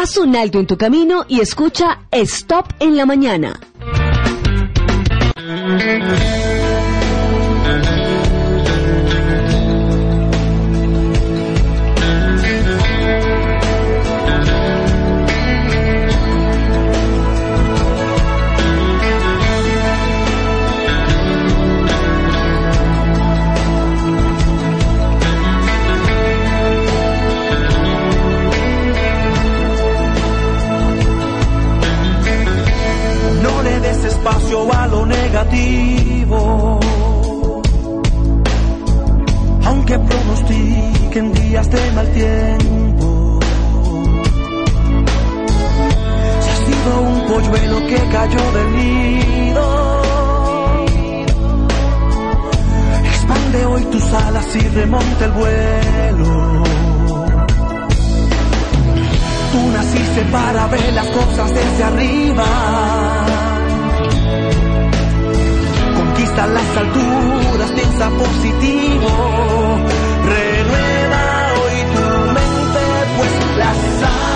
Haz un alto en tu camino y escucha Stop en la mañana. Días de mal tiempo. Si has sido un polluelo que cayó del nido. Expande hoy tus alas y remonta el vuelo. Tú naciste para ver las cosas desde arriba. Conquista las alturas, piensa positivo. Pues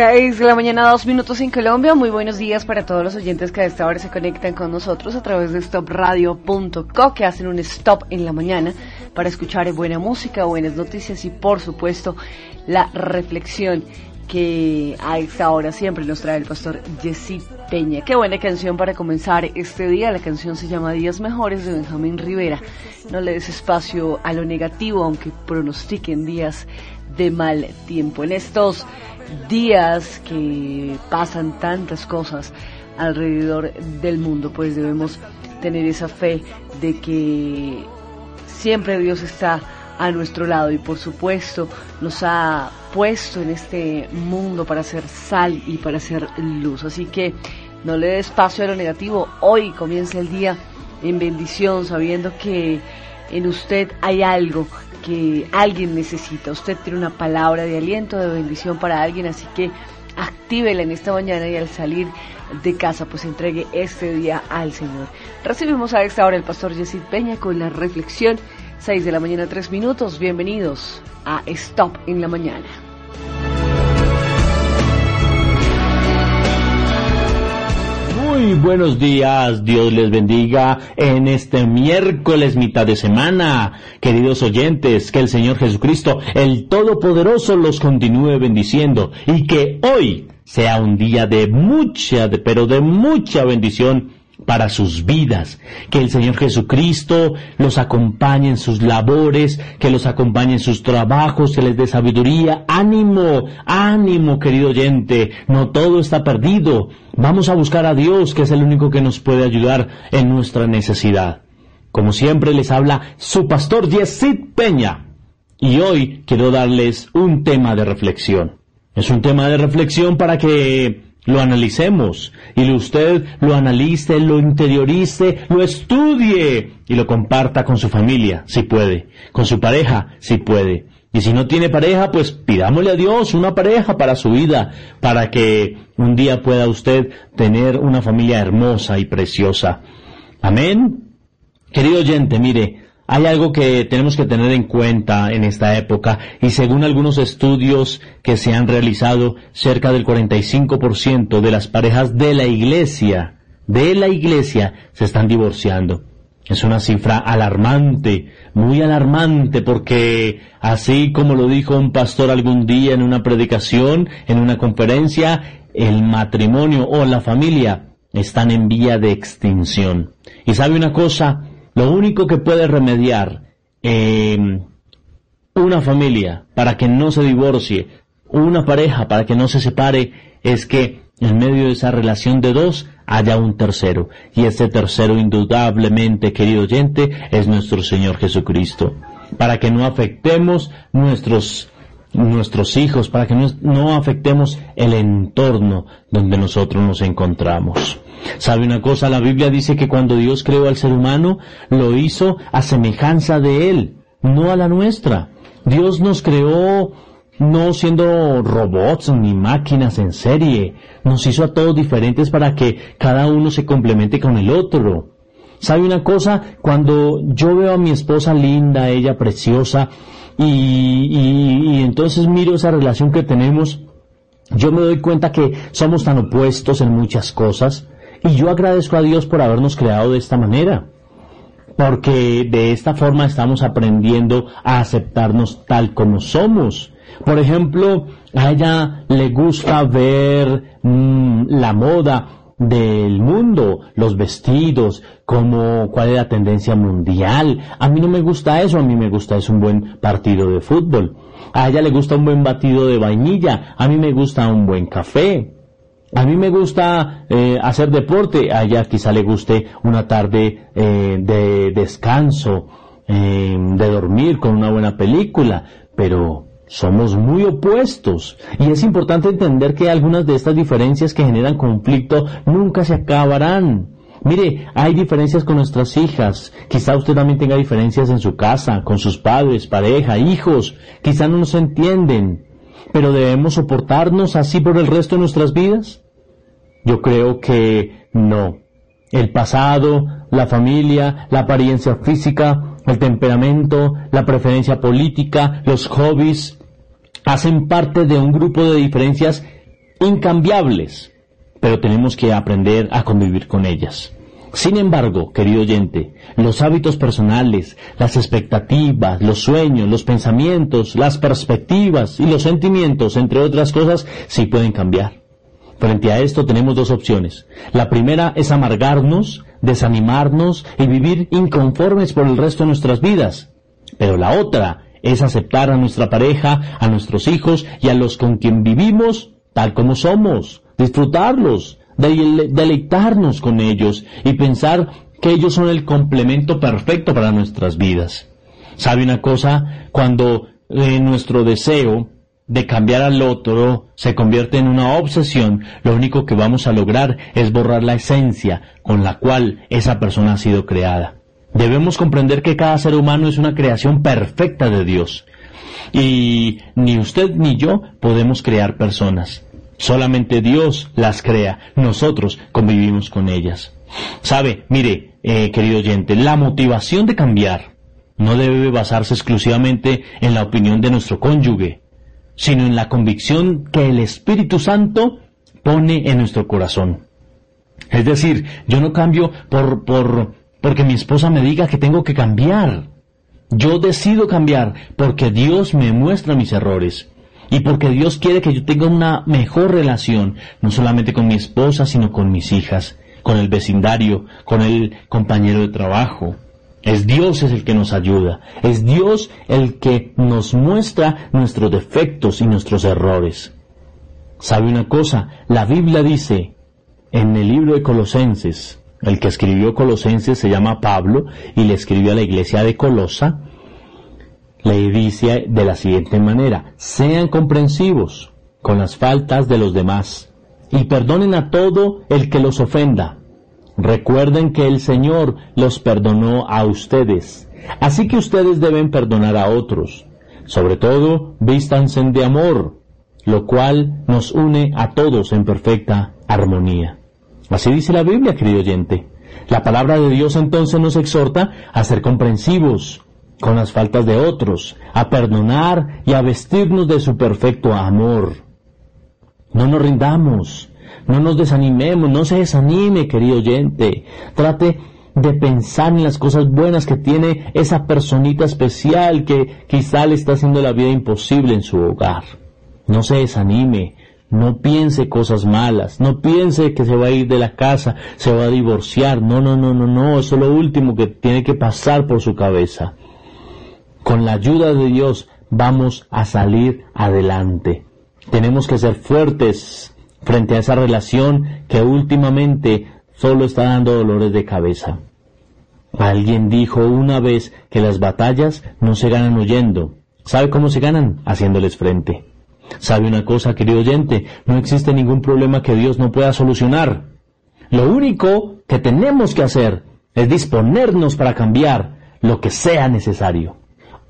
6 de la mañana, dos minutos en Colombia. Muy buenos días para todos los oyentes que a esta hora se conectan con nosotros a través de stopradio.co, que hacen un stop en la mañana para escuchar buena música, buenas noticias y, por supuesto, la reflexión que a esta hora siempre nos trae el pastor Jessy Peña. Qué buena canción para comenzar este día. La canción se llama Días Mejores de Benjamín Rivera. No le des espacio a lo negativo, aunque pronostiquen días de mal tiempo. En estos días que pasan tantas cosas alrededor del mundo, pues debemos tener esa fe de que siempre Dios está a nuestro lado y por supuesto nos ha puesto en este mundo para hacer sal y para hacer luz. Así que no le dé espacio a lo negativo. Hoy comienza el día en bendición, sabiendo que en usted hay algo que alguien necesita. Usted tiene una palabra de aliento, de bendición para alguien, así que actívela en esta mañana y al salir de casa, pues entregue este día al Señor. Recibimos a esta hora el pastor Yesid Peña con la reflexión 6 de la mañana, 3 minutos. Bienvenidos a Stop en la mañana. Muy buenos días, Dios les bendiga en este miércoles mitad de semana. Queridos oyentes, que el Señor Jesucristo, el Todopoderoso, los continúe bendiciendo y que hoy sea un día de mucha, pero de mucha bendición para sus vidas. Que el Señor Jesucristo los acompañe en sus labores, que los acompañe en sus trabajos, que les dé sabiduría. Ánimo, ánimo, querido oyente. No todo está perdido. Vamos a buscar a Dios, que es el único que nos puede ayudar en nuestra necesidad. Como siempre les habla su pastor Yesid Peña. Y hoy quiero darles un tema de reflexión. Es un tema de reflexión para que lo analicemos y usted lo analice, lo interiorice, lo estudie y lo comparta con su familia, si puede, con su pareja, si puede. Y si no tiene pareja, pues pidámosle a Dios una pareja para su vida, para que un día pueda usted tener una familia hermosa y preciosa. Amén. Querido oyente, mire, hay algo que tenemos que tener en cuenta en esta época y según algunos estudios que se han realizado, cerca del 45% de las parejas de la iglesia, de la iglesia, se están divorciando. Es una cifra alarmante, muy alarmante, porque así como lo dijo un pastor algún día en una predicación, en una conferencia, el matrimonio o la familia están en vía de extinción. Y sabe una cosa, lo único que puede remediar eh, una familia para que no se divorcie, una pareja para que no se separe, es que en medio de esa relación de dos haya un tercero. Y ese tercero indudablemente, querido oyente, es nuestro Señor Jesucristo. Para que no afectemos nuestros nuestros hijos, para que no, afectemos el entorno donde nosotros nos encontramos. ¿Sabe una cosa? La Biblia dice que cuando Dios creó al ser humano, lo hizo a semejanza de Él, no a la nuestra. Dios nos creó no siendo robots ni máquinas en serie, nos hizo a todos diferentes para que cada uno se complemente con el otro. ¿Sabe una cosa? Cuando yo veo a mi esposa linda, ella preciosa, y, entonces miro esa relación que tenemos, yo me doy cuenta que somos tan opuestos en muchas cosas, y yo agradezco a Dios por habernos creado de esta manera porque de esta forma estamos aprendiendo a aceptarnos tal como somos. Por ejemplo, a ella le gusta ver mm, la moda del mundo, los vestidos, como cuál es la tendencia mundial. A mí no me gusta eso, a mí me gusta es un buen partido de fútbol. A ella le gusta un buen batido de vainilla, a mí me gusta un buen café. A mí me gusta eh, hacer deporte, a ella quizá le guste una tarde eh, de descanso, eh, de dormir con una buena película, pero somos muy opuestos y es importante entender que algunas de estas diferencias que generan conflicto nunca se acabarán. Mire, hay diferencias con nuestras hijas. Quizá usted también tenga diferencias en su casa, con sus padres, pareja, hijos. Quizá no nos entienden. Pero debemos soportarnos así por el resto de nuestras vidas. Yo creo que no. El pasado, la familia, la apariencia física, el temperamento, la preferencia política, los hobbies, hacen parte de un grupo de diferencias incambiables, pero tenemos que aprender a convivir con ellas. Sin embargo, querido oyente, los hábitos personales, las expectativas, los sueños, los pensamientos, las perspectivas y los sentimientos, entre otras cosas, sí pueden cambiar. Frente a esto tenemos dos opciones. La primera es amargarnos, desanimarnos y vivir inconformes por el resto de nuestras vidas. Pero la otra es aceptar a nuestra pareja, a nuestros hijos y a los con quien vivimos tal como somos, disfrutarlos, deleitarnos con ellos y pensar que ellos son el complemento perfecto para nuestras vidas. ¿Sabe una cosa? Cuando eh, nuestro deseo de cambiar al otro se convierte en una obsesión, lo único que vamos a lograr es borrar la esencia con la cual esa persona ha sido creada. Debemos comprender que cada ser humano es una creación perfecta de Dios. Y ni usted ni yo podemos crear personas. Solamente Dios las crea. Nosotros convivimos con ellas. Sabe, mire, eh, querido oyente, la motivación de cambiar no debe basarse exclusivamente en la opinión de nuestro cónyuge, sino en la convicción que el Espíritu Santo pone en nuestro corazón. Es decir, yo no cambio por, por, porque mi esposa me diga que tengo que cambiar. Yo decido cambiar porque Dios me muestra mis errores y porque Dios quiere que yo tenga una mejor relación, no solamente con mi esposa, sino con mis hijas, con el vecindario, con el compañero de trabajo. Es Dios el que nos ayuda, es Dios el que nos muestra nuestros defectos y nuestros errores. ¿Sabe una cosa? La Biblia dice en el libro de Colosenses, el que escribió Colosenses se llama Pablo y le escribió a la iglesia de Colosa, le dice de la siguiente manera, sean comprensivos con las faltas de los demás y perdonen a todo el que los ofenda. Recuerden que el Señor los perdonó a ustedes, así que ustedes deben perdonar a otros. Sobre todo, vístanse de amor, lo cual nos une a todos en perfecta armonía. Así dice la Biblia, querido oyente. La palabra de Dios entonces nos exhorta a ser comprensivos con las faltas de otros, a perdonar y a vestirnos de su perfecto amor. No nos rindamos, no nos desanimemos, no se desanime, querido oyente. Trate de pensar en las cosas buenas que tiene esa personita especial que quizá le está haciendo la vida imposible en su hogar. No se desanime, No piense cosas malas, no piense que se va a ir de la casa, se va a divorciar. No, no, no, no, no, eso es lo último que tiene que pasar por su cabeza. Con la ayuda de Dios vamos a salir adelante. Tenemos que ser fuertes frente a esa relación que últimamente solo está dando dolores de cabeza. Alguien dijo una vez que las batallas no se ganan huyendo. ¿Sabe cómo se ganan? Haciéndoles frente. ¿Sabe una cosa, querido oyente? No existe ningún problema que Dios no pueda solucionar. Lo único que tenemos que hacer es disponernos para cambiar lo que sea necesario.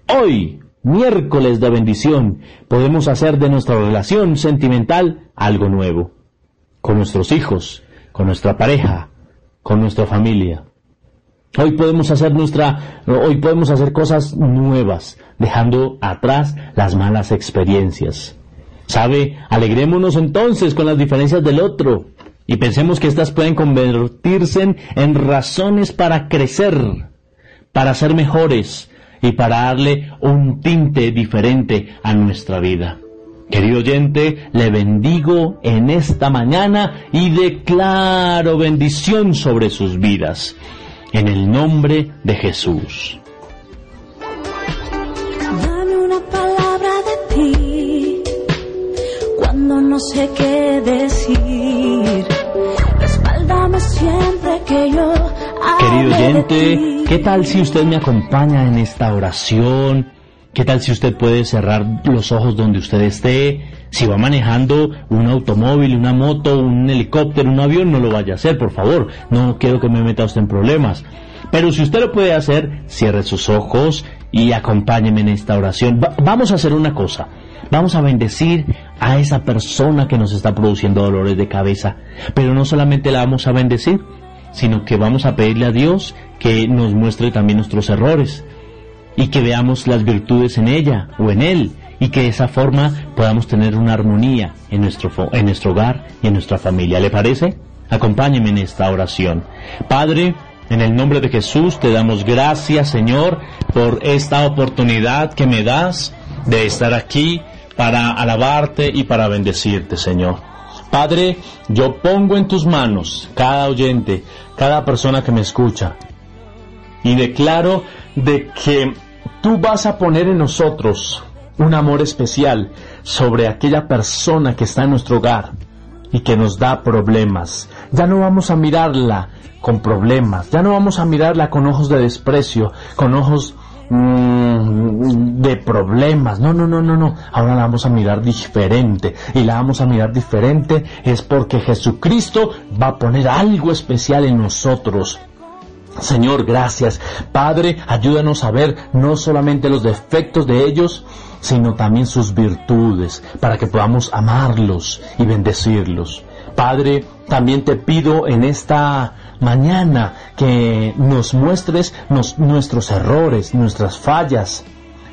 Hoy, miércoles de bendición, podemos hacer de nuestra relación sentimental algo nuevo. Con nuestros hijos, con nuestra pareja, con nuestra familia. Hoy podemos hacer nuestra, hoy podemos hacer cosas nuevas, dejando atrás las malas experiencias. ¿Sabe? Alegrémonos entonces con las diferencias del otro y pensemos que éstas pueden convertirse en razones para crecer, para ser mejores y para darle un tinte diferente a nuestra vida. Querido oyente, le bendigo en esta mañana y declaro bendición sobre sus vidas. En el nombre de Jesús. No sé qué decir. Respáldame siempre que yo. Querido oyente, ¿qué tal si usted me acompaña en esta oración? ¿Qué tal si usted puede cerrar los ojos donde usted esté? Si va manejando un automóvil, una moto, un helicóptero, un avión, no lo vaya a hacer, por favor. No quiero que me meta usted en problemas. Pero si usted lo puede hacer, cierre sus ojos y acompáñeme en esta oración. vamos a hacer una cosa. Vamos a bendecir a esa persona que nos está produciendo dolores de cabeza. Pero no solamente la vamos a bendecir, sino que vamos a pedirle a Dios que nos muestre también nuestros errores y que veamos las virtudes en ella o en él y que de esa forma podamos tener una armonía en nuestro, en nuestro hogar y en nuestra familia. ¿Le parece? Acompáñeme en esta oración. Padre, en el nombre de Jesús te damos gracias, Señor, por esta oportunidad que me das de estar aquí para alabarte y para bendecirte, Señor. Padre, yo pongo en tus manos cada oyente, cada persona que me escucha, y declaro de que tú vas a poner en nosotros un amor especial sobre aquella persona que está en nuestro hogar y que nos da problemas. Ya no vamos a mirarla con problemas, ya no vamos a mirarla con ojos de desprecio, con ojos Mm, de problemas. No, no, no, no, no. Ahora la vamos a mirar diferente. Y la vamos a mirar diferente es porque Jesucristo va a poner algo especial en nosotros. Señor, gracias. Padre, ayúdanos a ver no solamente los defectos de ellos, sino también sus virtudes, para que podamos amarlos y bendecirlos. Padre, también te pido en esta mañana que nos muestres nuestros errores, nuestras fallas,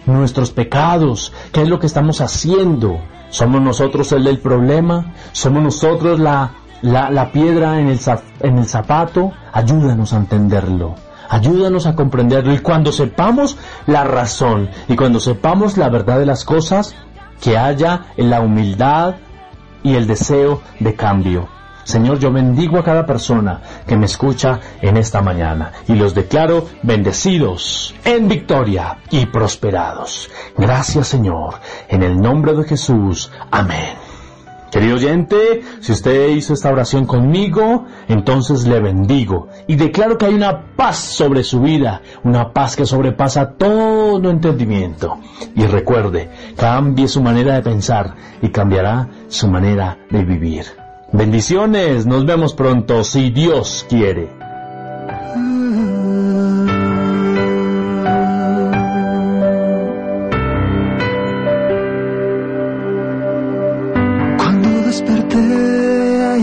nuestros pecados, qué es lo que estamos haciendo. ¿Somos nosotros el del problema? ¿Somos nosotros la, la, piedra en el, en el zapato? Ayúdanos a entenderlo. Ayúdanos a comprenderlo. Y cuando sepamos la razón y cuando sepamos la verdad de las cosas, que haya la humildad y el deseo de cambio. Señor, yo bendigo a cada persona que me escucha en esta mañana y los declaro bendecidos en victoria y prosperados. Gracias, Señor, en el nombre de Jesús. Amén. Querido oyente, si usted hizo esta oración conmigo, entonces le bendigo y declaro que hay una paz sobre su vida, una paz que sobrepasa todo entendimiento. Y recuerde, cambie su manera de pensar y cambiará su manera de vivir. Bendiciones, nos vemos pronto si Dios quiere.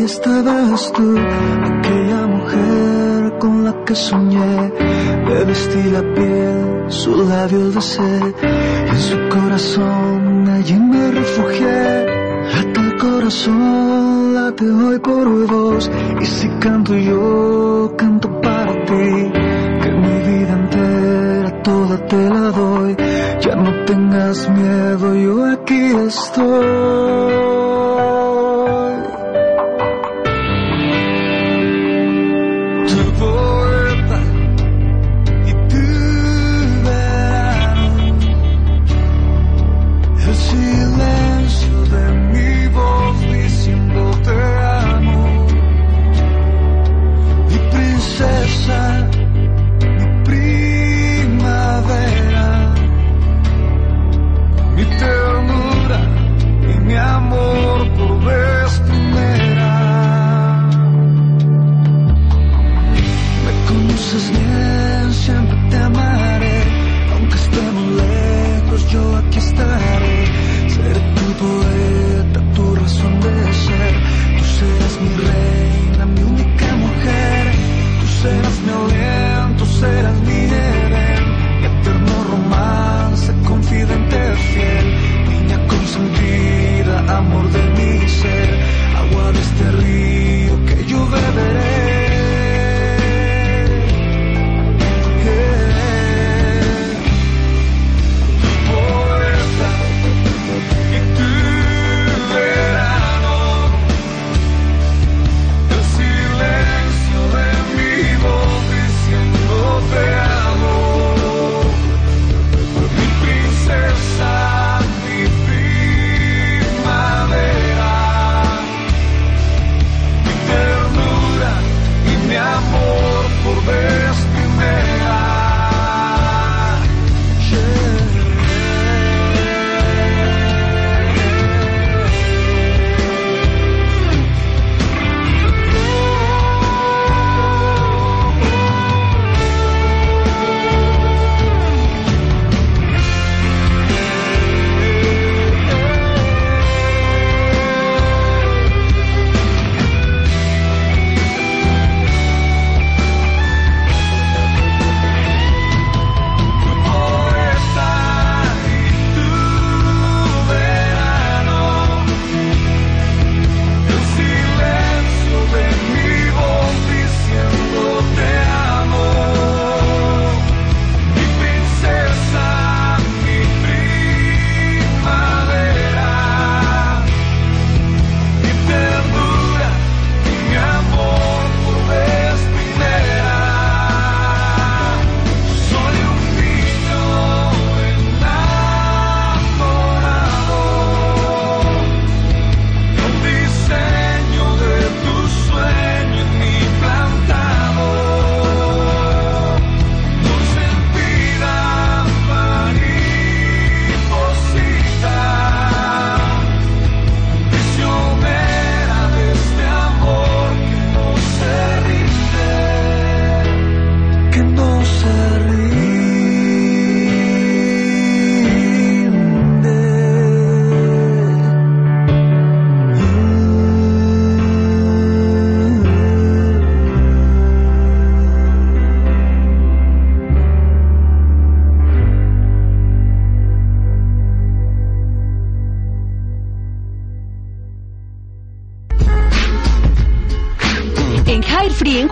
Estabas tú, aquella mujer con la que soñé. Le vestí la piel, su labio de sed, y en su corazón allí me refugié. Hasta el corazón te hoy por dos y si canto yo canto para ti que mi vida entera toda te la doy ya no tengas miedo yo aquí estoy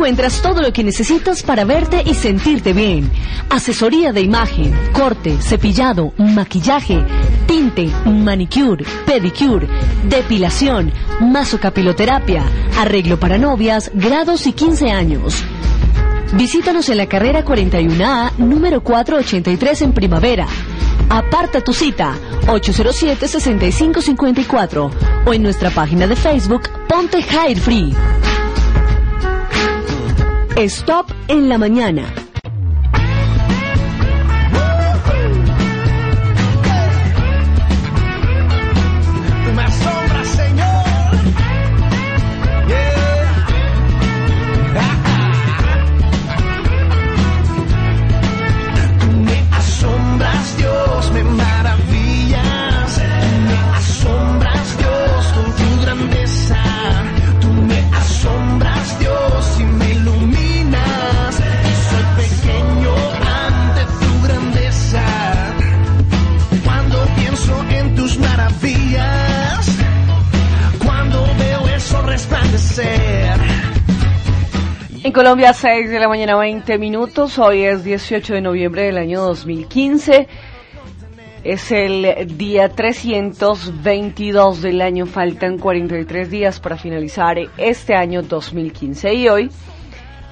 encuentras todo lo que necesitas para verte y sentirte bien. Asesoría de imagen, corte, cepillado, maquillaje, tinte, manicure, pedicure, depilación, masocapiloterapia, arreglo para novias, grados y 15 años. Visítanos en la carrera 41A, número 483 en primavera. Aparta tu cita 807-6554 o en nuestra página de Facebook Ponte Hair Free. Stop en la mañana. Colombia, 6 de la mañana, 20 minutos. Hoy es 18 de noviembre del año 2015. Es el día 322 del año. Faltan 43 días para finalizar este año 2015. Y hoy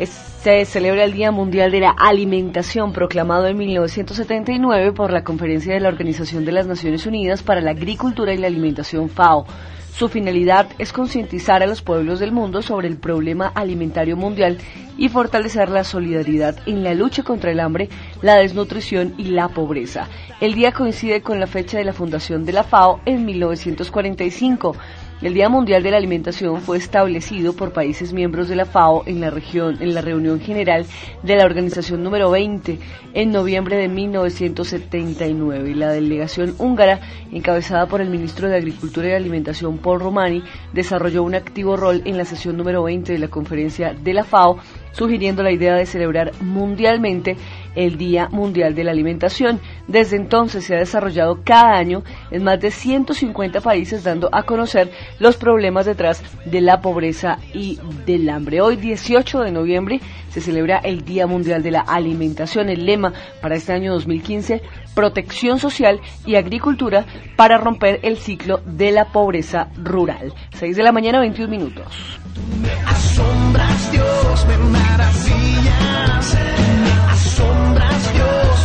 se celebra el Día Mundial de la Alimentación, proclamado en 1979 por la Conferencia de la Organización de las Naciones Unidas para la Agricultura y la Alimentación FAO. Su finalidad es concientizar a los pueblos del mundo sobre el problema alimentario mundial y fortalecer la solidaridad en la lucha contra el hambre, la desnutrición y la pobreza. El día coincide con la fecha de la fundación de la FAO en 1945. El Día Mundial de la Alimentación fue establecido por países miembros de la FAO en la región en la reunión general de la organización número 20 en noviembre de 1979 y la delegación húngara encabezada por el ministro de Agricultura y Alimentación Paul Romani desarrolló un activo rol en la sesión número 20 de la conferencia de la FAO sugiriendo la idea de celebrar mundialmente el Día Mundial de la Alimentación. Desde entonces se ha desarrollado cada año en más de 150 países dando a conocer los problemas detrás de la pobreza y del hambre. Hoy 18 de noviembre se celebra el Día Mundial de la Alimentación. El lema para este año 2015, protección social y agricultura para romper el ciclo de la pobreza rural. 6 de la mañana, 21 minutos.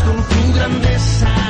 Con tu grandeza.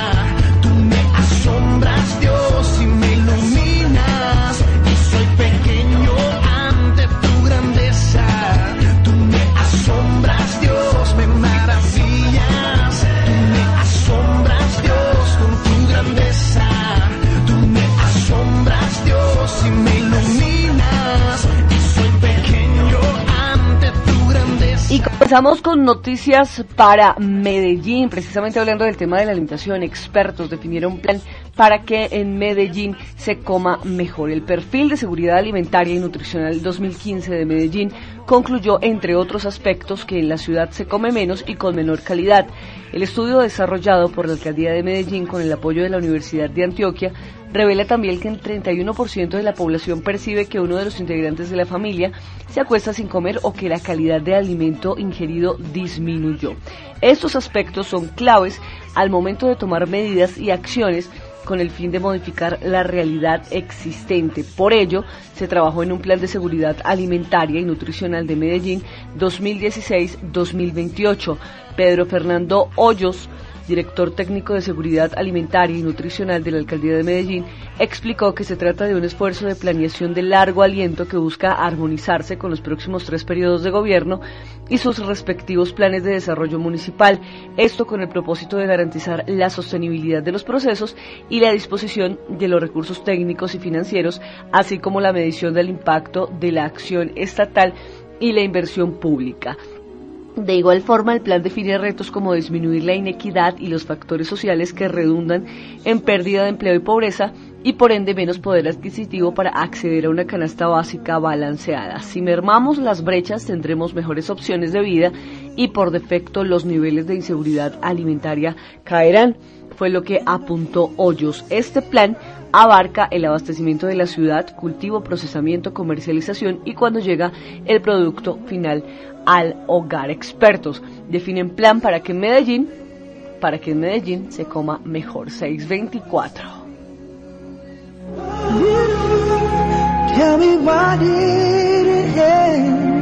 Y comenzamos con noticias para Medellín, precisamente hablando del tema de la alimentación. Expertos definieron un plan para que en Medellín se coma mejor. El perfil de seguridad alimentaria y nutricional 2015 de Medellín concluyó, entre otros aspectos, que en la ciudad se come menos y con menor calidad. El estudio desarrollado por la Alcaldía de Medellín con el apoyo de la Universidad de Antioquia revela también que el 31% de la población percibe que uno de los integrantes de la familia se acuesta sin comer o que la calidad de alimento ingerido disminuyó. Estos aspectos son claves al momento de tomar medidas y acciones con el fin de modificar la realidad existente. Por ello, se trabajó en un plan de seguridad alimentaria y nutricional de Medellín 2016-2028. Pedro Fernando Hoyos, director técnico de seguridad alimentaria y nutricional de la Alcaldía de Medellín, explicó que se trata de un esfuerzo de planeación de largo aliento que busca armonizarse con los próximos tres periodos de gobierno y sus respectivos planes de desarrollo municipal, esto con el propósito de garantizar la sostenibilidad de los procesos y la disposición de los recursos técnicos y financieros, así como la medición del impacto de la acción estatal y la inversión pública. De igual forma, el plan define retos como disminuir la inequidad y los factores sociales que redundan en pérdida de empleo y pobreza y por ende menos poder adquisitivo para acceder a una canasta básica balanceada. Si mermamos las brechas tendremos mejores opciones de vida y por defecto los niveles de inseguridad alimentaria caerán, fue lo que apuntó Hoyos. Este plan abarca el abastecimiento de la ciudad, cultivo, procesamiento, comercialización y cuando llega el producto final al hogar. Expertos definen plan para que Medellín, para que en Medellín se coma mejor. 624. Tell me why did it end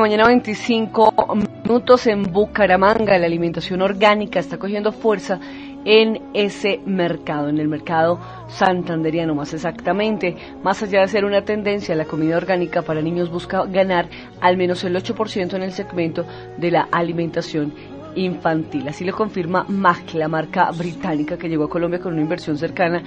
mañana 25 minutos en Bucaramanga. La alimentación orgánica está cogiendo fuerza en ese mercado, en el mercado santanderiano más exactamente. Más allá de ser una tendencia, la comida orgánica para niños busca ganar al menos el 8% en el segmento de la alimentación infantil. Así lo confirma MAC, la marca británica que llegó a Colombia con una inversión cercana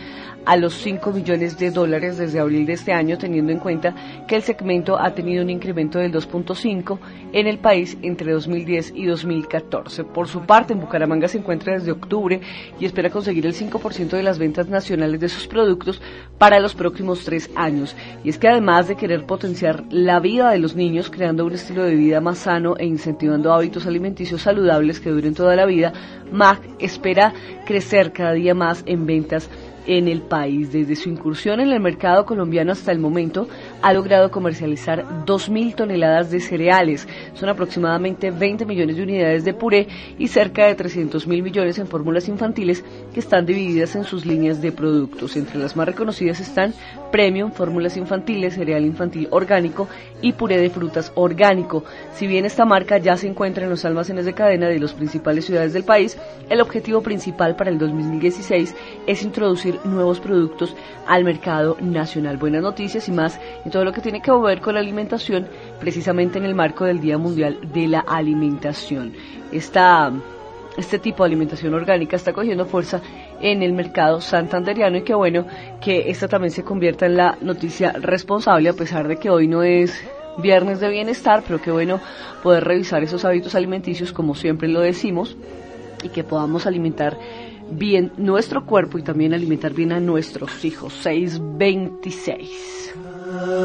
a los 5 millones de dólares desde abril de este año, teniendo en cuenta que el segmento ha tenido un incremento del 2.5 en el país entre 2010 y 2014. Por su parte, en Bucaramanga se encuentra desde octubre y espera conseguir el 5% de las ventas nacionales de sus productos para los próximos tres años. Y es que además de querer potenciar la vida de los niños, creando un estilo de vida más sano e incentivando hábitos alimenticios saludables que duren toda la vida, MAC espera crecer cada día más en ventas en el país. Desde su incursión en el mercado colombiano hasta el momento, ha logrado comercializar 2.000 toneladas de cereales. Son aproximadamente 20 millones de unidades de puré y cerca de 300 mil millones en fórmulas infantiles que están divididas en sus líneas de productos. Entre las más reconocidas están Premium, fórmulas infantiles, cereal infantil orgánico y puré de frutas orgánico. Si bien esta marca ya se encuentra en los almacenes de cadena de las principales ciudades del país, el objetivo principal para el 2016 es introducir nuevos productos al mercado nacional. Buenas noticias y más todo lo que tiene que ver con la alimentación, precisamente en el marco del Día Mundial de la Alimentación. Esta, este tipo de alimentación orgánica está cogiendo fuerza en el mercado santanderiano y qué bueno que esta también se convierta en la noticia responsable, a pesar de que hoy no es viernes de bienestar, pero qué bueno poder revisar esos hábitos alimenticios como siempre lo decimos y que podamos alimentar bien nuestro cuerpo y también alimentar bien a nuestros hijos. 626. Ah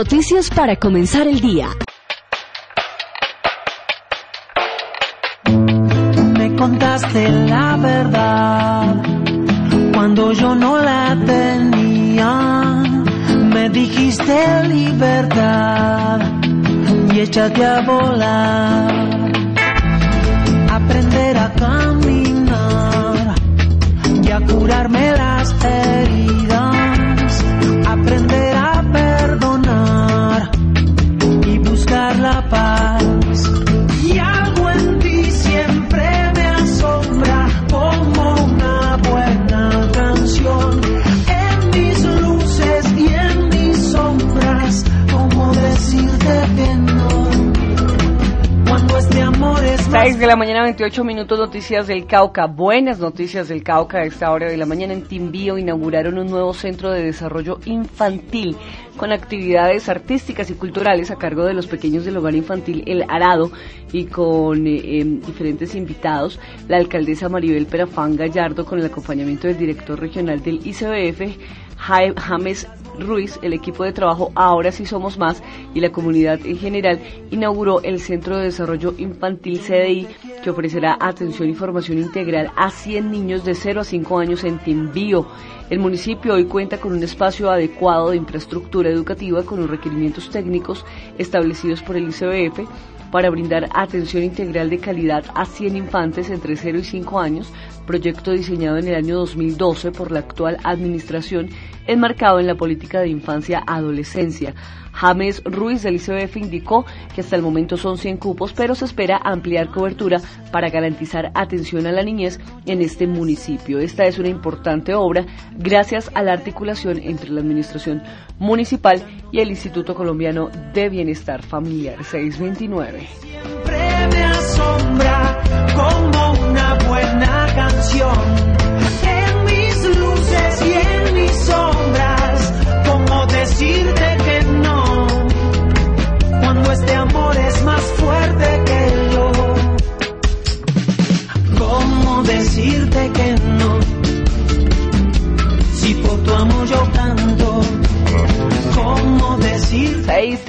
noticias para comenzar el día. Me contaste la verdad cuando yo no la tenía. Me dijiste libertad y échate a volar. La mañana, 28 minutos, noticias del Cauca. Buenas noticias del Cauca a esta hora de la mañana. En Timbío inauguraron un nuevo centro de desarrollo infantil con actividades artísticas y culturales a cargo de los pequeños del hogar infantil El Arado y con eh, em, diferentes invitados. La alcaldesa Maribel Perafán Gallardo con el acompañamiento del director regional del ICBF, James Ruiz, el equipo de trabajo Ahora sí somos más y la comunidad en general inauguró el Centro de Desarrollo Infantil CDI que ofrecerá atención y formación integral a 100 niños de 0 a 5 años en Timbío. El municipio hoy cuenta con un espacio adecuado de infraestructura educativa con los requerimientos técnicos establecidos por el ICBF para brindar atención integral de calidad a 100 infantes entre 0 y 5 años, proyecto diseñado en el año 2012 por la actual administración enmarcado en la política de infancia-adolescencia. James Ruiz del ICBF indicó que hasta el momento son 100 cupos, pero se espera ampliar cobertura para garantizar atención a la niñez en este municipio. Esta es una importante obra gracias a la articulación entre la Administración Municipal y el Instituto Colombiano de Bienestar Familiar 629. Siempre me asombra como una buena canción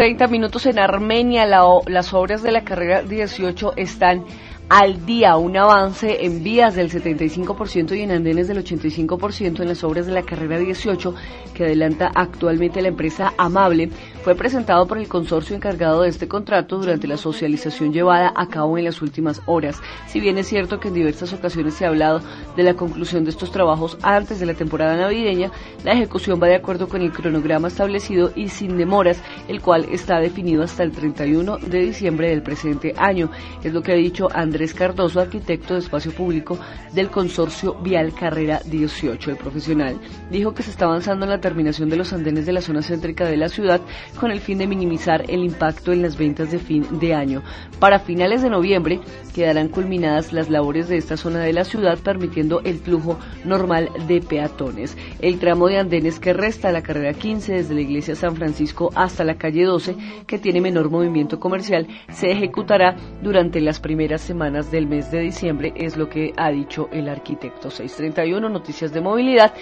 30 minutos en Armenia. La, las obras de la carrera 18 están al día, un avance en vías del 75% y en andenes del 85% en las obras de la carrera 18 que adelanta actualmente la empresa Amable fue presentado por el consorcio encargado de este contrato durante la socialización llevada a cabo en las últimas horas. Si bien es cierto que en diversas ocasiones se ha hablado de la conclusión de estos trabajos antes de la temporada navideña, la ejecución va de acuerdo con el cronograma establecido y sin demoras, el cual está definido hasta el 31 de diciembre del presente año. Es lo que ha dicho Andrés Cardoso, arquitecto de espacio público del consorcio Vial Carrera 18. El profesional dijo que se está avanzando en la terminación de los andenes de la zona céntrica de la ciudad con el fin de minimizar el impacto en las ventas de fin de año. Para finales de noviembre quedarán culminadas las labores de esta zona de la ciudad permitiendo el flujo normal de peatones. El tramo de andenes que resta a la carrera 15 desde la iglesia San Francisco hasta la calle 12 que tiene menor movimiento comercial se ejecutará durante las primeras semanas del mes de diciembre, es lo que ha dicho el arquitecto. 631 Noticias de Movilidad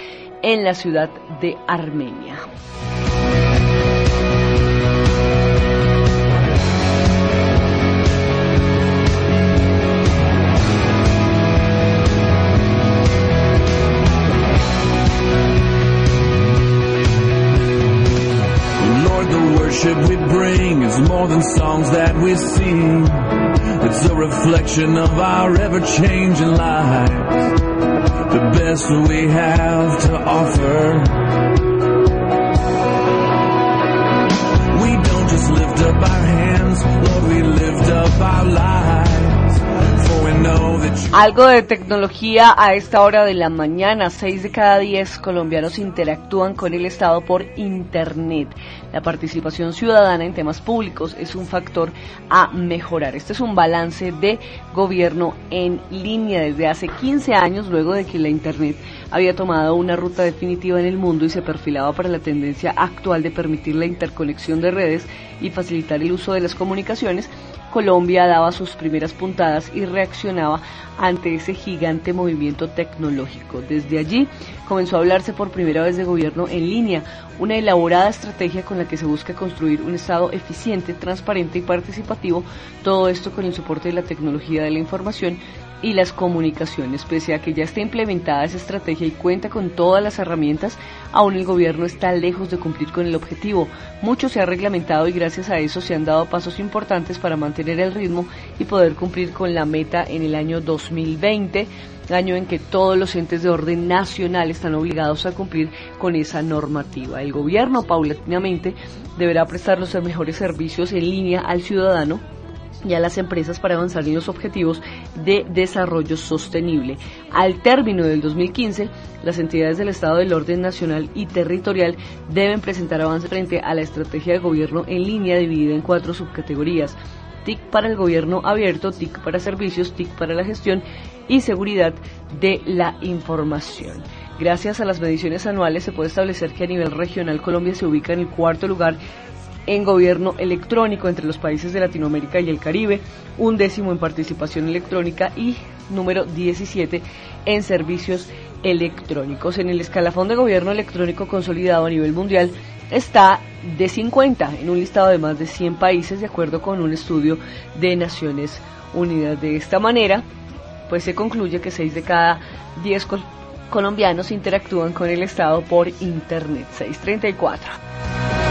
en la ciudad de Armenia. Worship we bring is more than songs that we sing. It's a reflection of our ever-changing lives. The best we have to offer. We don't just lift up our hands, Lord, we lift up our lives. Algo de tecnología a esta hora de la mañana. Seis de cada diez colombianos interactúan con el Estado por Internet. La participación ciudadana en temas públicos es un factor a mejorar. Este es un balance de gobierno en línea desde hace 15 años, luego de que la Internet había tomado una ruta definitiva en el mundo y se perfilaba para la tendencia actual de permitir la interconexión de redes y facilitar el uso de las comunicaciones Colombia daba sus primeras puntadas y reaccionaba ante ese gigante movimiento tecnológico. Desde allí comenzó a hablarse por primera vez de gobierno en línea, una elaborada estrategia con la que se busca construir un Estado eficiente, transparente y participativo, todo esto con el soporte de la tecnología de la información y las comunicaciones. Pese a que ya está implementada esa estrategia y cuenta con todas las herramientas, aún el gobierno está lejos de cumplir con el objetivo. Mucho se ha reglamentado y gracias a eso se han dado pasos importantes para mantener el ritmo y poder cumplir con la meta en el año 2020 año en que todos los entes de orden nacional están obligados a cumplir con esa normativa. El gobierno paulatinamente deberá prestar los mejores servicios en línea al ciudadano y a las empresas para avanzar en los objetivos de desarrollo sostenible. Al término del 2015, las entidades del Estado del Orden Nacional y Territorial deben presentar avances frente a la estrategia de gobierno en línea dividida en cuatro subcategorías. TIC para el gobierno abierto, TIC para servicios, TIC para la gestión y seguridad de la información. Gracias a las mediciones anuales se puede establecer que a nivel regional Colombia se ubica en el cuarto lugar en gobierno electrónico entre los países de Latinoamérica y el Caribe, un décimo en participación electrónica y número 17 en servicios electrónicos. En el escalafón de gobierno electrónico consolidado a nivel mundial está de 50 en un listado de más de 100 países de acuerdo con un estudio de Naciones Unidas. De esta manera, pues se concluye que 6 de cada 10 colombianos interactúan con el Estado por Internet. 634.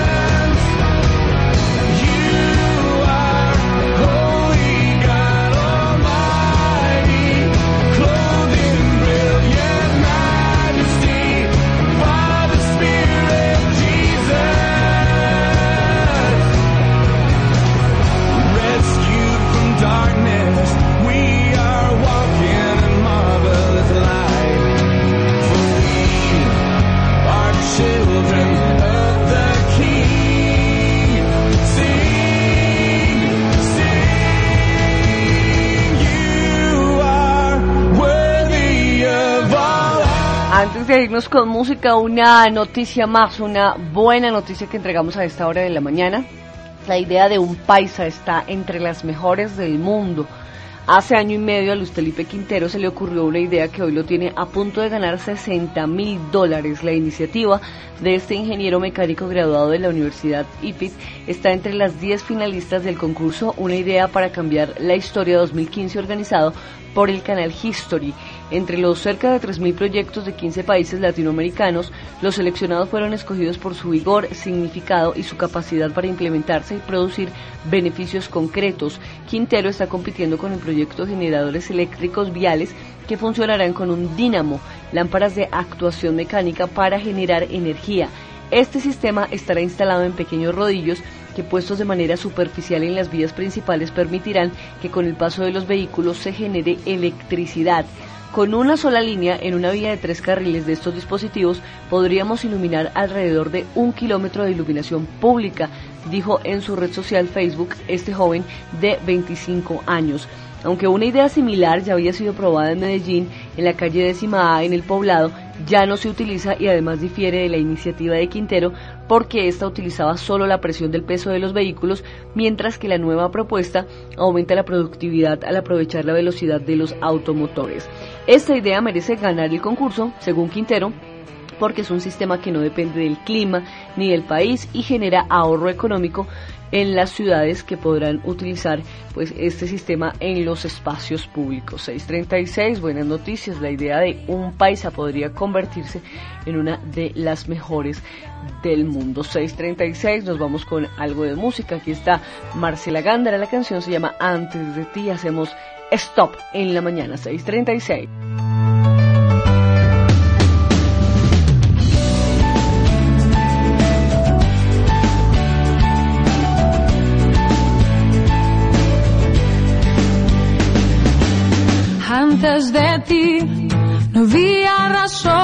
De con música, una noticia más, una buena noticia que entregamos a esta hora de la mañana. La idea de un paisa está entre las mejores del mundo. Hace año y medio a Luis Felipe Quintero se le ocurrió una idea que hoy lo tiene a punto de ganar 60 mil dólares. La iniciativa de este ingeniero mecánico graduado de la Universidad IPIT está entre las 10 finalistas del concurso Una idea para cambiar la historia 2015 organizado por el canal History. Entre los cerca de 3.000 proyectos de 15 países latinoamericanos, los seleccionados fueron escogidos por su vigor, significado y su capacidad para implementarse y producir beneficios concretos. Quintero está compitiendo con el proyecto Generadores Eléctricos Viales que funcionarán con un dínamo, lámparas de actuación mecánica para generar energía. Este sistema estará instalado en pequeños rodillos que puestos de manera superficial en las vías principales permitirán que con el paso de los vehículos se genere electricidad. Con una sola línea en una vía de tres carriles de estos dispositivos podríamos iluminar alrededor de un kilómetro de iluminación pública, dijo en su red social Facebook este joven de 25 años. Aunque una idea similar ya había sido probada en Medellín, en la calle décima A en el poblado, ya no se utiliza y además difiere de la iniciativa de Quintero porque ésta utilizaba solo la presión del peso de los vehículos, mientras que la nueva propuesta aumenta la productividad al aprovechar la velocidad de los automotores. Esta idea merece ganar el concurso, según Quintero, porque es un sistema que no depende del clima ni del país y genera ahorro económico en las ciudades que podrán utilizar pues este sistema en los espacios públicos. 636, buenas noticias, la idea de un paisa podría convertirse en una de las mejores del mundo. 636, nos vamos con algo de música. Aquí está Marcela Gándara, la canción se llama Antes de ti, hacemos stop en la mañana 636. Antes de ti. No había razón,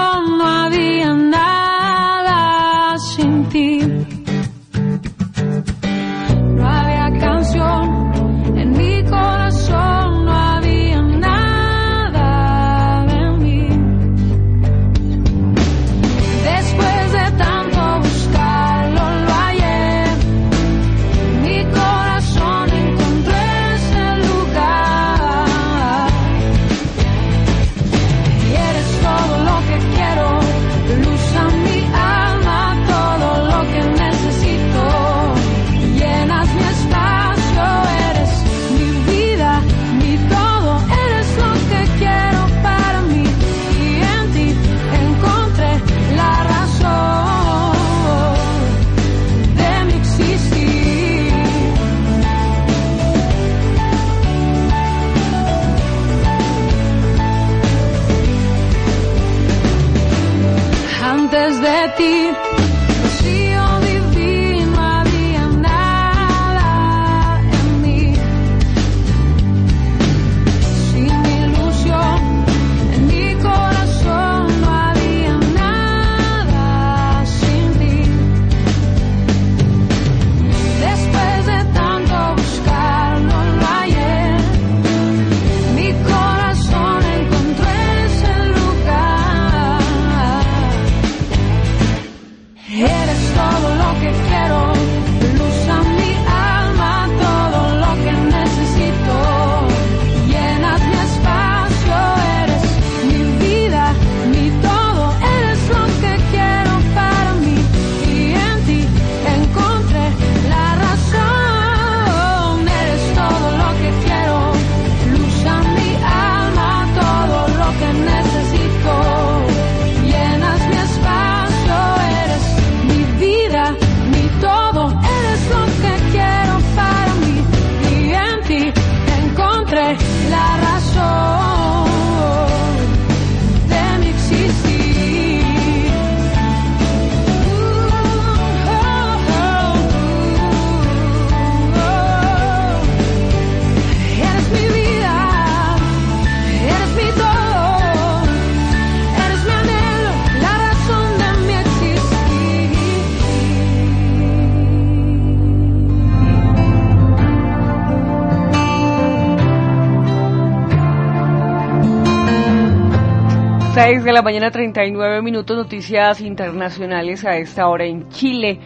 6 de la mañana 39 minutos, noticias internacionales a esta hora en Chile.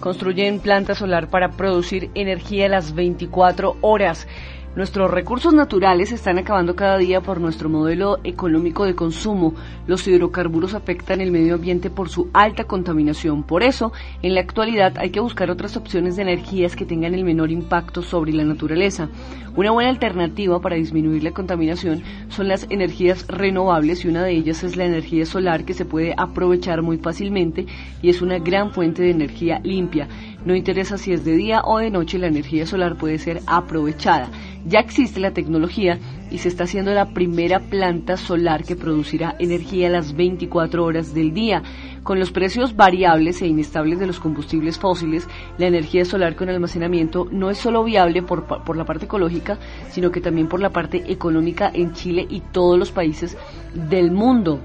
Construyen planta solar para producir energía las 24 horas. Nuestros recursos naturales están acabando cada día por nuestro modelo económico de consumo. Los hidrocarburos afectan el medio ambiente por su alta contaminación. Por eso, en la actualidad hay que buscar otras opciones de energías que tengan el menor impacto sobre la naturaleza. Una buena alternativa para disminuir la contaminación son las energías renovables y una de ellas es la energía solar que se puede aprovechar muy fácilmente y es una gran fuente de energía limpia. No interesa si es de día o de noche, la energía solar puede ser aprovechada. Ya existe la tecnología y se está haciendo la primera planta solar que producirá energía las 24 horas del día. Con los precios variables e inestables de los combustibles fósiles, la energía solar con almacenamiento no es solo viable por, por la parte ecológica, sino que también por la parte económica en Chile y todos los países del mundo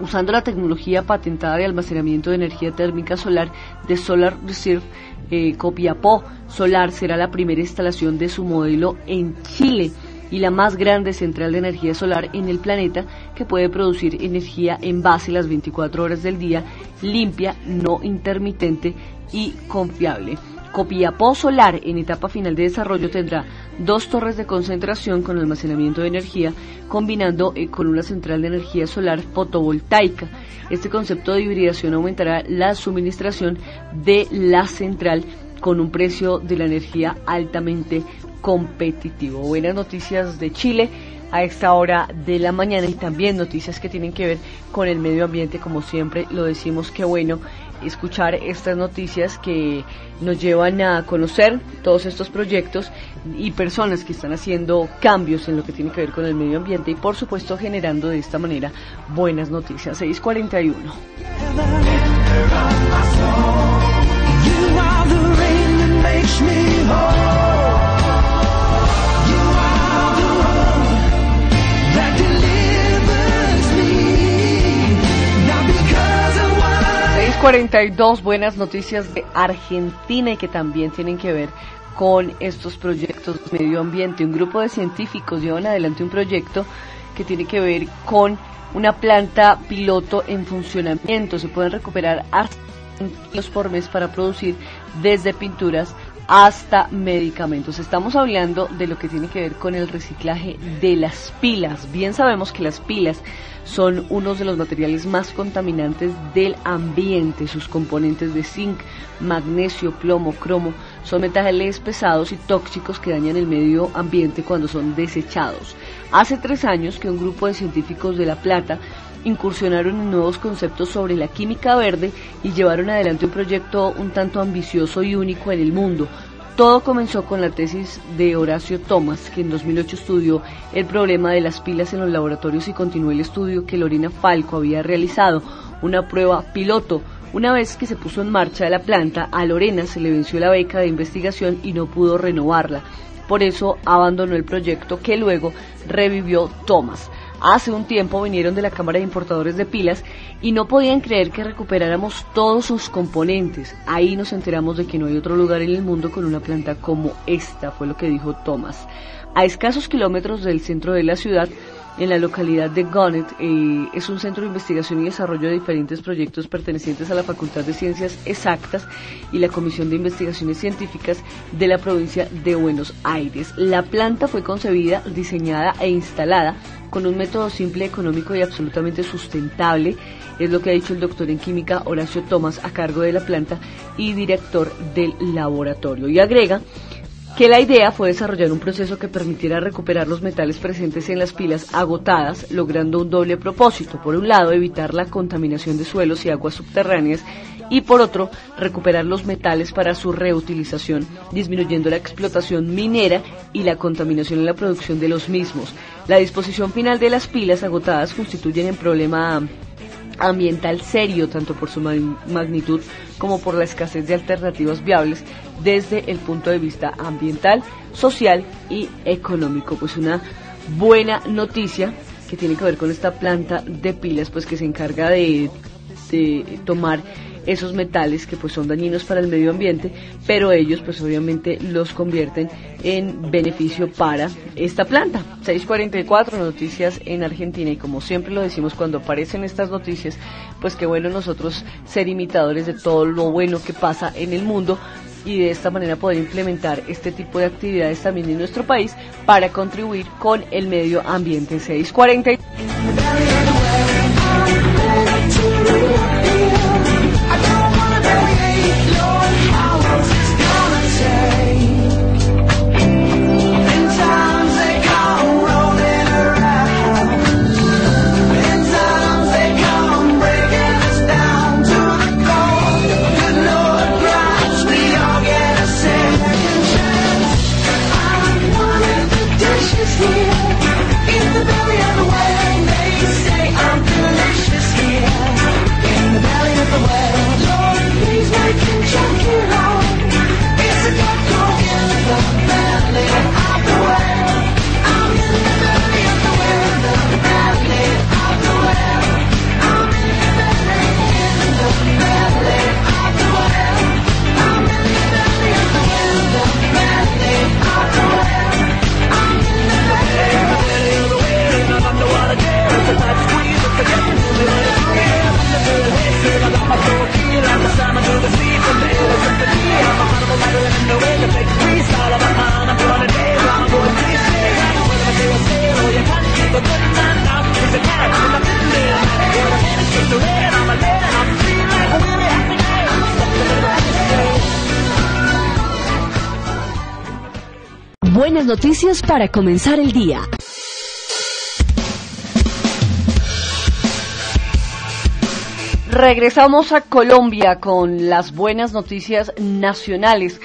usando la tecnología patentada de almacenamiento de energía térmica solar de Solar Reserve, eh, Copiapó Solar será la primera instalación de su modelo en Chile y la más grande central de energía solar en el planeta que puede producir energía en base las 24 horas del día, limpia, no intermitente y confiable. Copiapó Solar, en etapa final de desarrollo, tendrá dos torres de concentración con almacenamiento de energía, combinando eh, con una central de energía solar fotovoltaica. Este concepto de hibridación aumentará la suministración de la central con un precio de la energía altamente competitivo. Buenas noticias de Chile a esta hora de la mañana y también noticias que tienen que ver con el medio ambiente, como siempre lo decimos, que bueno escuchar estas noticias que nos llevan a conocer todos estos proyectos y personas que están haciendo cambios en lo que tiene que ver con el medio ambiente y por supuesto generando de esta manera buenas noticias. 641. Dos buenas noticias de Argentina y que también tienen que ver con estos proyectos de medio ambiente. Un grupo de científicos llevan adelante un proyecto que tiene que ver con una planta piloto en funcionamiento. Se pueden recuperar hasta kilos por mes para producir desde pinturas hasta medicamentos. Estamos hablando de lo que tiene que ver con el reciclaje de las pilas. Bien sabemos que las pilas son unos de los materiales más contaminantes del ambiente. Sus componentes de zinc, magnesio, plomo, cromo son metales pesados y tóxicos que dañan el medio ambiente cuando son desechados. Hace tres años que un grupo de científicos de La Plata incursionaron en nuevos conceptos sobre la química verde y llevaron adelante un proyecto un tanto ambicioso y único en el mundo, todo comenzó con la tesis de Horacio Thomas, que en 2008 estudió el problema de las pilas en los laboratorios y continuó el estudio que Lorena Falco había realizado, una prueba piloto. Una vez que se puso en marcha la planta, a Lorena se le venció la beca de investigación y no pudo renovarla. Por eso abandonó el proyecto que luego revivió Thomas. Hace un tiempo vinieron de la Cámara de Importadores de Pilas y no podían creer que recuperáramos todos sus componentes. Ahí nos enteramos de que no hay otro lugar en el mundo con una planta como esta, fue lo que dijo Thomas. A escasos kilómetros del centro de la ciudad, en la localidad de Gonet, eh, es un centro de investigación y desarrollo de diferentes proyectos pertenecientes a la Facultad de Ciencias Exactas y la Comisión de Investigaciones Científicas de la provincia de Buenos Aires. La planta fue concebida, diseñada e instalada con un método simple, económico y absolutamente sustentable, es lo que ha dicho el doctor en química Horacio Tomás a cargo de la planta y director del laboratorio. Y agrega que la idea fue desarrollar un proceso que permitiera recuperar los metales presentes en las pilas agotadas, logrando un doble propósito. Por un lado, evitar la contaminación de suelos y aguas subterráneas y por otro, recuperar los metales para su reutilización, disminuyendo la explotación minera y la contaminación en la producción de los mismos. La disposición final de las pilas agotadas constituyen un problema ambiental serio, tanto por su magnitud como por la escasez de alternativas viables desde el punto de vista ambiental, social y económico. Pues una buena noticia que tiene que ver con esta planta de pilas, pues que se encarga de, tomar esos metales que pues son dañinos para el medio ambiente, pero ellos pues obviamente los convierten en beneficio para esta planta. 644 noticias en Argentina y como siempre lo decimos cuando aparecen estas noticias, pues qué bueno nosotros ser imitadores de todo lo bueno que pasa en el mundo y de esta manera poder implementar este tipo de actividades también en nuestro país para contribuir con el medio ambiente 640. Noticias para comenzar el día. Regresamos a Colombia con las buenas noticias nacionales.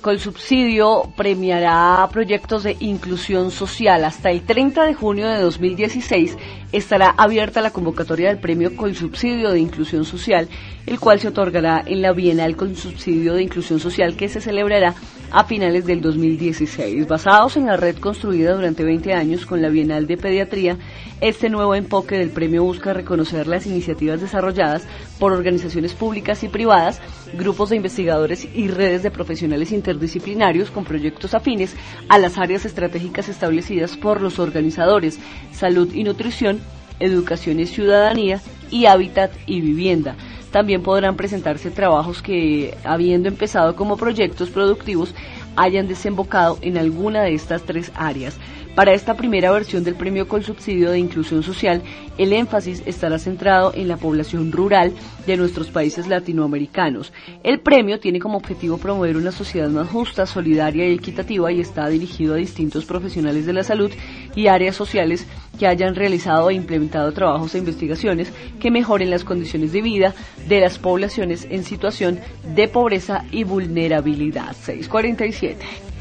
Colsubsidio premiará proyectos de inclusión social. Hasta el 30 de junio de 2016 estará abierta la convocatoria del premio Colsubsidio de Inclusión Social, el cual se otorgará en la Bienal Colsubsidio de Inclusión Social que se celebrará a finales del 2016. Basados en la red construida durante 20 años con la Bienal de Pediatría, este nuevo enfoque del premio busca reconocer las iniciativas desarrolladas por organizaciones públicas y privadas, grupos de investigadores y redes de profesionales interdisciplinarios con proyectos afines a las áreas estratégicas establecidas por los organizadores, salud y nutrición, educación y ciudadanía y hábitat y vivienda también podrán presentarse trabajos que, habiendo empezado como proyectos productivos, hayan desembocado en alguna de estas tres áreas. Para esta primera versión del premio con subsidio de inclusión social, el énfasis estará centrado en la población rural de nuestros países latinoamericanos. El premio tiene como objetivo promover una sociedad más justa, solidaria y equitativa y está dirigido a distintos profesionales de la salud y áreas sociales que hayan realizado e implementado trabajos e investigaciones que mejoren las condiciones de vida de las poblaciones en situación de pobreza y vulnerabilidad. 647.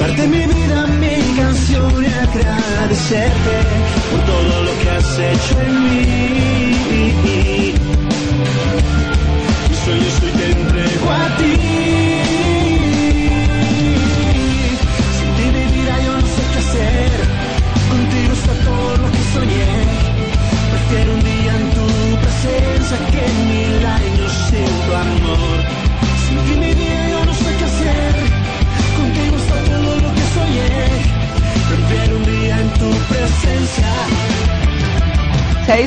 Parte mi vida, mi canción y agradecerte por todo lo que has hecho en mí.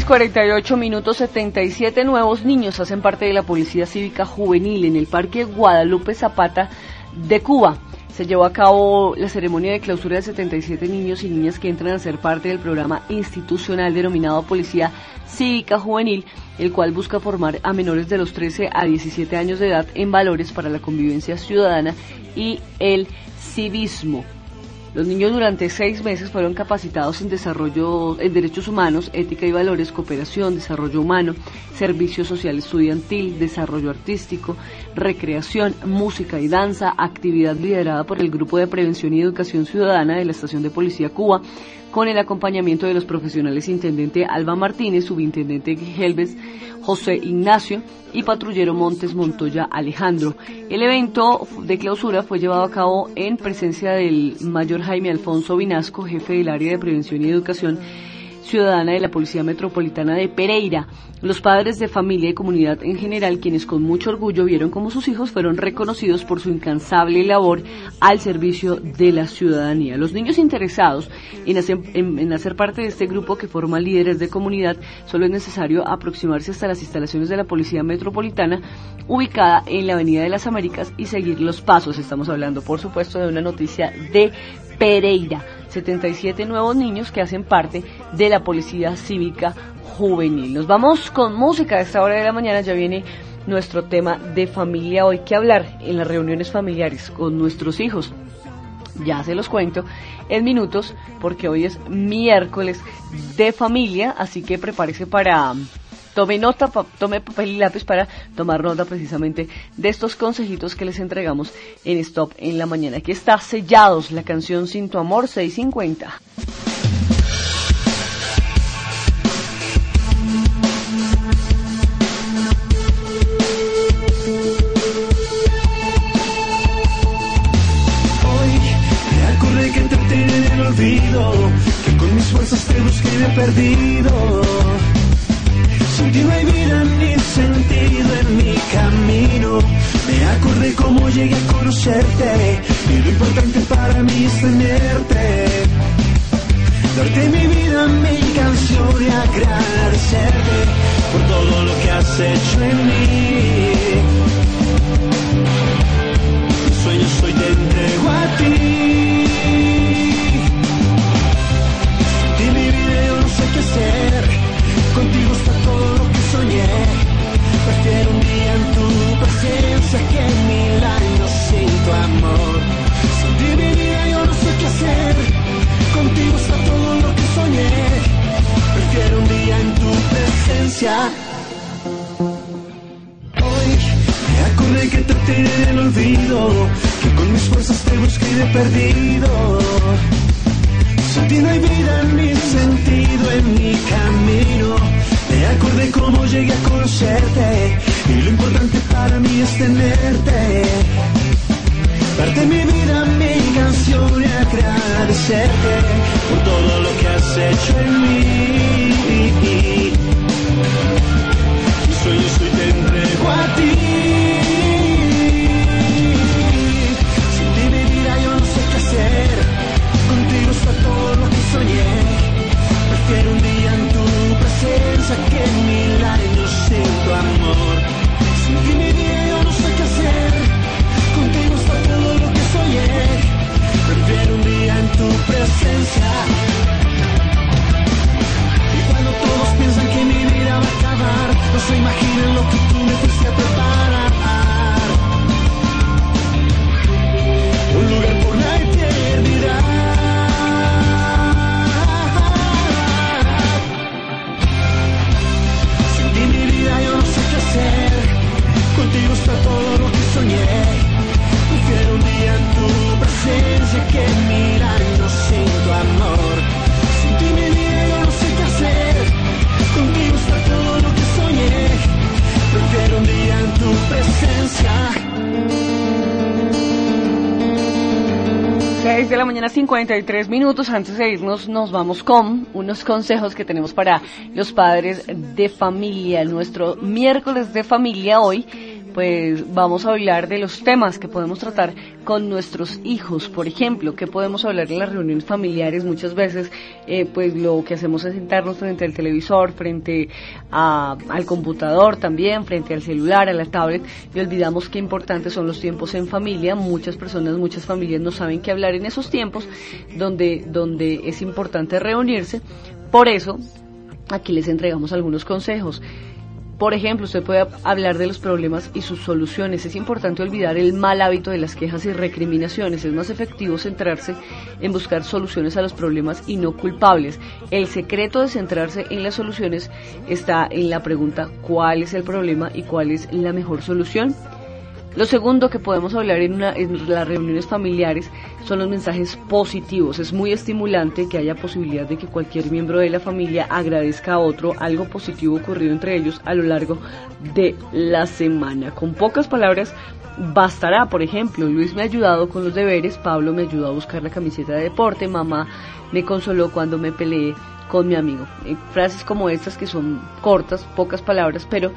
6:48 minutos 77 nuevos niños hacen parte de la Policía Cívica Juvenil en el Parque Guadalupe Zapata de Cuba. Se llevó a cabo la ceremonia de clausura de 77 niños y niñas que entran a ser parte del programa institucional denominado Policía Cívica Juvenil, el cual busca formar a menores de los 13 a 17 años de edad en valores para la convivencia ciudadana y el civismo. Los niños durante seis meses fueron capacitados en desarrollo, en derechos humanos, ética y valores, cooperación, desarrollo humano, servicio social estudiantil, desarrollo artístico, recreación, música y danza, actividad liderada por el Grupo de Prevención y Educación Ciudadana de la Estación de Policía Cuba, con el acompañamiento de los profesionales Intendente Alba Martínez, Subintendente Helves José Ignacio y Patrullero Montes Montoya Alejandro. El evento de clausura fue llevado a cabo en presencia del mayor Jaime Alfonso Vinasco, jefe del área de prevención y educación Ciudadana de la Policía Metropolitana de Pereira. Los padres de familia y comunidad en general, quienes con mucho orgullo vieron cómo sus hijos fueron reconocidos por su incansable labor al servicio de la ciudadanía. Los niños interesados en hacer, en, hacer parte de este grupo que forma líderes de comunidad, solo es necesario aproximarse hasta las instalaciones de la Policía Metropolitana ubicada en la Avenida de las Américas y seguir los pasos. Estamos hablando, por supuesto, de una noticia de Pereira. 77 nuevos niños que hacen parte de la Policía Cívica Juvenil. Nos vamos con música a esta hora de la mañana. Ya viene nuestro tema de familia hoy que hablar en las reuniones familiares con nuestros hijos. Ya se los cuento en minutos porque hoy es miércoles de familia, así que prepárese para tome nota, pa- tome papel y lápiz para tomar nota precisamente de estos consejitos que les entregamos en Stop en la mañana. Aquí está Sellados, la canción Sin tu amor 650. Hoy me acordé que con mis fuerzas te busqué y me he vida ni sentido en mi camino. Me acordé cómo llegué a conocerte y importante para mí es tenerte. Darte mi vida, mi canción y agradecerte por todo lo que has hecho en mí. Mi sueño soy te entrego a ti. Ti mi vida yo no sé qué hacer. En tu presencia que mil años sin tu amor. Sin ti mi yo no sé qué hacer. Contigo está todo lo que soñé. Prefiero un día en tu presencia. Hoy me acordé que te tiré en olvido, que con mis fuerzas te busqué y he perdido. Sin ti no hay vida ni sentido en mi camino. Me acordé cómo llegué a conocerte y lo importante para mí es tenerte. Darte mi vida, mi canción y agradecerte por todo lo que has hecho en mí. Mi sueño soy te entrego a ti. Sin ti mi vida yo no sé qué hacer. Contigo está todo lo que soñé. Tu presencia. Y cuando todos piensan que mi vida va a acabar, no se imaginen lo que tú me fuiste a preparar. Un lugar por la eternidad. Sin ti mi vida yo no sé qué hacer. Contigo está todo lo que soñé. Prefiero un día en tu presencia que sin tu amor. Sin ti mi vida yo no sé qué hacer. Contigo está todo lo que soñé. Prefiero un día en tu presencia. 6 de la mañana 53 minutos. Antes de irnos nos vamos con unos consejos que tenemos para los padres de familia. Nuestro miércoles de familia hoy pues vamos a hablar de los temas que podemos tratar con nuestros hijos. Por ejemplo, que podemos hablar en las reuniones familiares muchas veces, eh, pues lo que hacemos es sentarnos frente al televisor, frente a- al computador también, frente al celular, a la tablet, y olvidamos qué importantes son los tiempos en familia. Muchas personas, muchas familias no saben qué hablar en esos tiempos donde, donde es importante reunirse. Por eso, aquí les entregamos algunos consejos. Por ejemplo, usted puede hablar de los problemas y sus soluciones. Es importante olvidar el mal hábito de las quejas y recriminaciones. Es más efectivo centrarse en buscar soluciones a los problemas y no culpables. El secreto de centrarse en las soluciones está en la pregunta ¿cuál es el problema y cuál es la mejor solución? Lo segundo que podemos hablar en, una- las reuniones familiares son los mensajes positivos. Es muy estimulante que haya posibilidad de que cualquier miembro de la familia agradezca a otro algo positivo ocurrido entre ellos a lo largo de la semana. Con pocas palabras bastará, por ejemplo, Luis me ha ayudado con los deberes, Pablo me ayudó a buscar la camiseta de deporte, mamá me consoló cuando me peleé con mi amigo. Eh, frases como estas que son cortas, pocas palabras, pero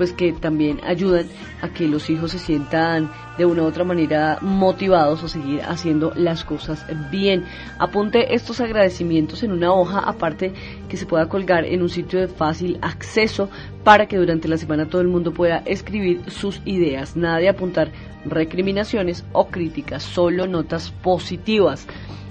pues que también ayudan a que los hijos se sientan de una u otra manera motivados a seguir haciendo las cosas bien. Apunte estos agradecimientos en una hoja aparte que se pueda colgar en un sitio de fácil acceso para que durante la semana todo el mundo pueda escribir sus ideas. Nada de apuntar recriminaciones o críticas, solo notas positivas.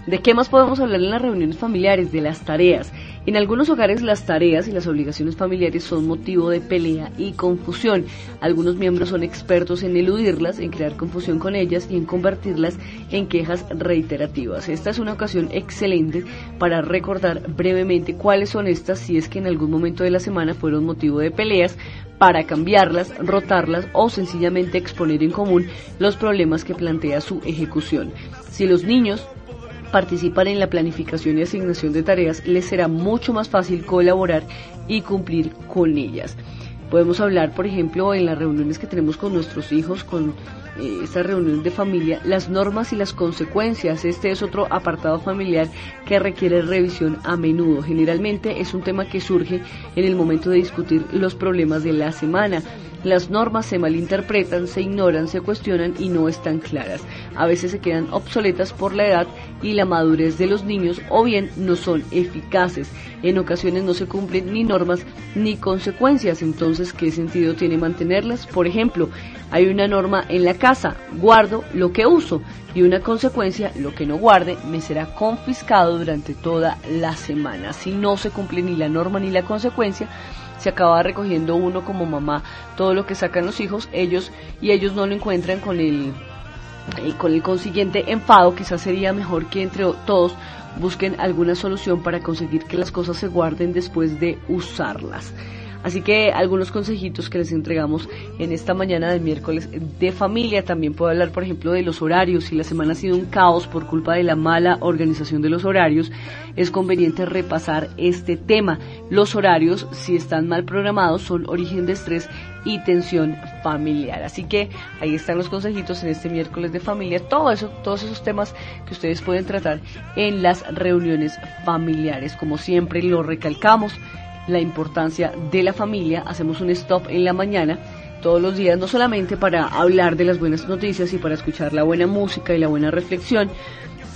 ¿De qué más podemos hablar en las reuniones familiares? De las tareas. En algunos hogares las tareas y las obligaciones familiares son motivo de pelea y confusión. Algunos miembros son expertos en eludirlas, en crear confusión con ellas y en convertirlas en quejas reiterativas. Esta es una ocasión excelente para recordar brevemente cuáles son estas si es que en algún momento de la semana fueron motivo de peleas para cambiarlas, rotarlas o sencillamente exponer en común los problemas que plantea su ejecución. Si los niños participan en la planificación y asignación de tareas, les será mucho más fácil colaborar y cumplir con ellas. Podemos hablar, por ejemplo, en las reuniones que tenemos con nuestros hijos, con eh, estas reuniones de familia, las normas y las consecuencias. Este es otro apartado familiar que requiere revisión a menudo. Generalmente es un tema que surge en el momento de discutir los problemas de la semana. Las normas se malinterpretan, se ignoran, se cuestionan y no están claras. A veces se quedan obsoletas por la edad y la madurez de los niños o bien no son eficaces. En ocasiones no se cumplen ni normas ni consecuencias. Entonces, ¿qué sentido tiene mantenerlas? Por ejemplo, hay una norma en la casa, guardo lo que uso y una consecuencia, lo que no guarde me será confiscado durante toda la semana. Si no se cumple ni la norma ni la consecuencia, se acaba recogiendo uno como mamá todo lo que sacan los hijos, ellos y ellos no lo encuentran con el eh, con el consiguiente enfado, quizás sería mejor que entre todos busquen alguna solución para conseguir que las cosas se guarden después de usarlas. Así que algunos consejitos que les entregamos en esta mañana de miércoles de familia. También puedo hablar, por ejemplo, de los horarios. Si la semana ha sido un caos por culpa de la mala organización de los horarios, es conveniente repasar este tema. Los horarios, si están mal programados, son origen de estrés y tensión familiar. Así que ahí están los consejitos en este miércoles de familia. Todo eso, todos esos temas que ustedes pueden tratar en las reuniones familiares. Como siempre lo recalcamos, la importancia de la familia. Hacemos un stop en la mañana todos los días, no solamente para hablar de las buenas noticias y para escuchar la buena música y la buena reflexión,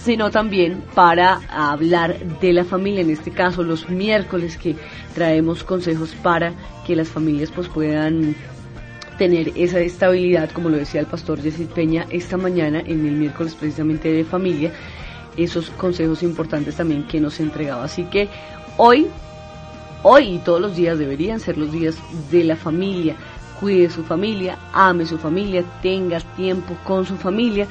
sino también para hablar de la familia, en este caso los miércoles que traemos consejos para que las familias pues puedan tener esa estabilidad, como lo decía el pastor Jesse Peña esta mañana en el miércoles precisamente de familia, esos consejos importantes también que nos entregaba. Así que hoy Hoy y todos los días deberían ser los días de la familia. Cuide su familia, ame su familia, tenga tiempo con su familia.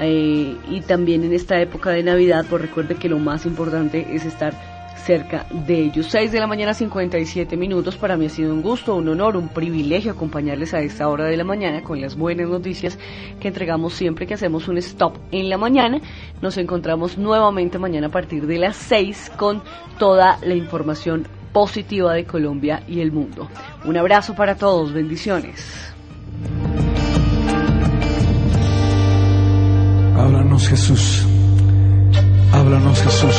Eh, y también en esta época de Navidad, pues recuerde que lo más importante es estar cerca de ellos. 6 de la mañana, 57 minutos. Para mí ha sido un gusto, un honor, un privilegio acompañarles a esta hora de la mañana con las buenas noticias que entregamos siempre que hacemos un stop en la mañana. Nos encontramos nuevamente mañana a partir de las 6 con toda la información positiva de Colombia y el mundo. Un abrazo para todos, bendiciones. Háblanos Jesús, háblanos Jesús.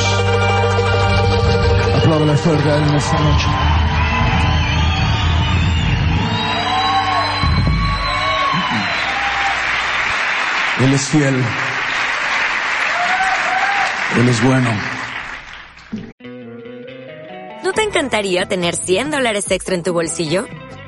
Apláudale fuerte a en esta noche. Él es fiel. Él es bueno. ¿No te encantaría tener 100 dólares extra en tu bolsillo?